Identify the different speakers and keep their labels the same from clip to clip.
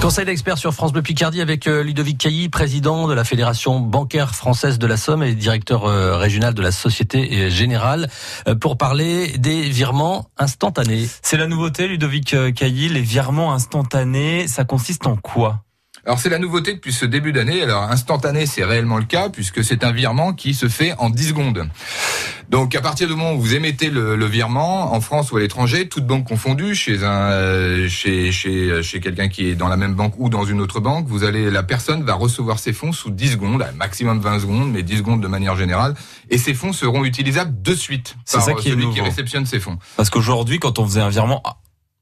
Speaker 1: Conseil d'experts sur France Bleu Picardie avec euh, Ludovic Cailly, président de la Fédération bancaire française de la Somme et directeur euh, régional de la Société Générale, euh, pour parler des virements instantanés.
Speaker 2: C'est la nouveauté, Ludovic Cailly, les virements instantanés, ça consiste en quoi?
Speaker 3: Alors c'est la nouveauté depuis ce début d'année. Alors instantané, c'est réellement le cas puisque c'est un virement qui se fait en 10 secondes. Donc à partir du moment où vous émettez le, virement en France ou à l'étranger, toute banque confondue, chez un euh, chez chez chez quelqu'un qui est dans la même banque ou dans une autre banque, vous allez la personne va recevoir ses fonds sous 10 secondes, maximum 20 secondes, mais 10 secondes de manière générale et ces fonds seront utilisables de suite
Speaker 2: C'est ça qui
Speaker 3: celui
Speaker 2: qui
Speaker 3: réceptionne ces fonds.
Speaker 2: Parce qu'aujourd'hui quand on faisait un virement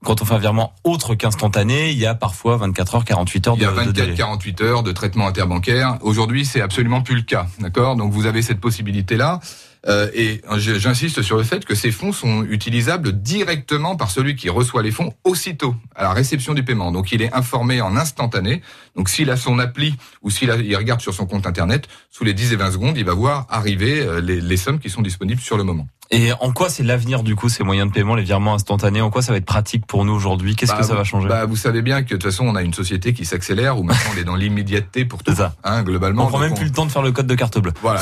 Speaker 2: quand on fait un virement autre qu'instantané, il y a parfois 24 heures, 48 heures
Speaker 3: de Il y a 24, 48 heures de traitement interbancaire. Aujourd'hui, c'est absolument plus le cas. D'accord? Donc vous avez cette possibilité-là. Euh, et j'insiste sur le fait que ces fonds sont utilisables directement par celui qui reçoit les fonds aussitôt à la réception du paiement. Donc il est informé en instantané. Donc s'il a son appli ou s'il regarde sur son compte internet, sous les 10 et 20 secondes, il va voir arriver euh, les, les sommes qui sont disponibles sur le moment.
Speaker 2: Et en quoi c'est l'avenir du coup ces moyens de paiement, les virements instantanés? En quoi ça va être pratique pour nous aujourd'hui? Qu'est-ce que bah, ça va changer?
Speaker 3: bah, Vous savez bien que de toute façon on a une société qui s'accélère où maintenant on est dans l'immédiateté pour tout.
Speaker 2: ça.
Speaker 3: Hein, globalement.
Speaker 2: On prend même plus le temps de faire le code de carte bleue.
Speaker 3: Voilà,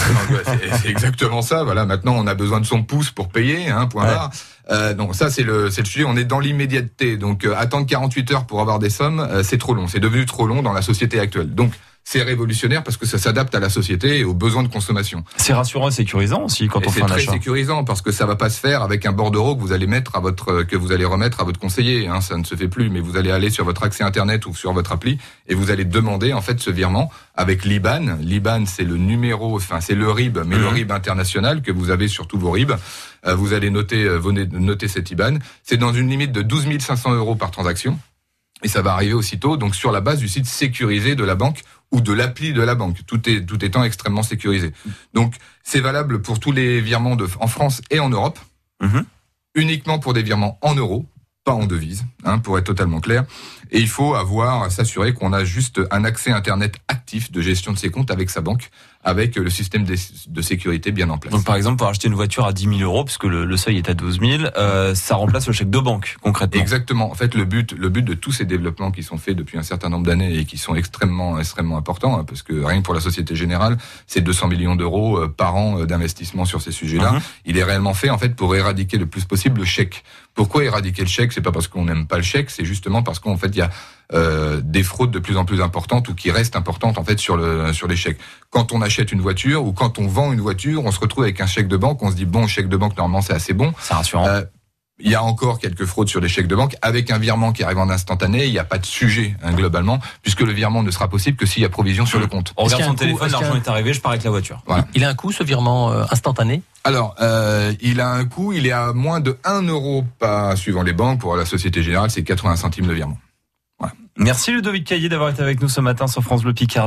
Speaker 3: c'est exactement ça. Voilà, maintenant on a besoin de son pouce pour payer. Hein, point barre. Euh, donc ça c'est le c'est le sujet. On est dans l'immédiateté. Donc euh, attendre 48 heures pour avoir des sommes, euh, c'est trop long. C'est devenu trop long dans la société actuelle. Donc c'est révolutionnaire parce que ça s'adapte à la société et aux besoins de consommation.
Speaker 2: C'est rassurant et sécurisant aussi quand on fait un achat.
Speaker 3: C'est très sécurisant parce que ça va pas se faire avec un bordereau que vous allez mettre à votre que vous allez remettre à votre conseiller. Hein, ça ne se fait plus, mais vous allez aller sur votre accès internet ou sur votre appli et vous allez demander en fait ce virement avec l'IBAN. L'IBAN c'est le numéro, enfin c'est le RIB, mais le mhm. RIB international que vous avez sur tous vos RIB. Euh, vous allez noter, noter cet IBAN. C'est dans une limite de 12 500 euros par transaction. Et ça va arriver aussitôt, donc sur la base du site sécurisé de la banque ou de l'appli de la banque, tout, est, tout étant extrêmement sécurisé. Donc c'est valable pour tous les virements de, en France et en Europe, mhm. uniquement pour des virements en euros, pas en devise, hein, pour être totalement clair. Et il faut avoir s'assurer qu'on a juste un accès Internet actif de gestion de ses comptes avec sa banque, avec le système de, sécurité bien en place.
Speaker 2: Donc par exemple, pour acheter une voiture à 10 000 euros, puisque le, le seuil est à 12 000, euh, ça remplace le chèque de banque concrètement.
Speaker 3: Exactement. En fait, le but, le but de tous ces développements qui sont faits depuis un certain nombre d'années et qui sont extrêmement, extrêmement importants, hein, parce que rien que pour la Société Générale, c'est 200 millions d'euros euh, par an euh, d'investissement sur ces sujets-là. Mhm. Il est réellement fait en fait pour éradiquer le plus possible le chèque. Pourquoi éradiquer le chèque? C'est pas parce qu'on n'aime pas le chèque, c'est justement parce qu'en fait il y a euh, des fraudes de plus en plus importantes ou qui restent importantes en fait sur le sur les chèques. Quand on achète une voiture ou quand on vend une voiture, on se retrouve avec un chèque de banque, on se dit bon, chèque de banque normalement c'est assez bon.
Speaker 2: C'est rassurant. Euh,
Speaker 3: il y a encore quelques fraudes sur les chèques de banque. Avec un virement qui arrive en instantané, il n'y a pas de sujet hein, globalement, puisque le virement ne sera possible que s'il y a provision sur le compte.
Speaker 2: On regarde son téléphone, l'argent est arrivé, je pars avec la voiture.
Speaker 1: Il a un coût ce virement euh, instantané?
Speaker 3: Alors, euh, il a un coût, il est à moins de 1 euro, suivant les banques. Pour la Société Générale, c'est 80 centimes de virement.
Speaker 2: Merci Ludovic Caillé d'avoir été avec nous ce matin sur France Bleu Picard.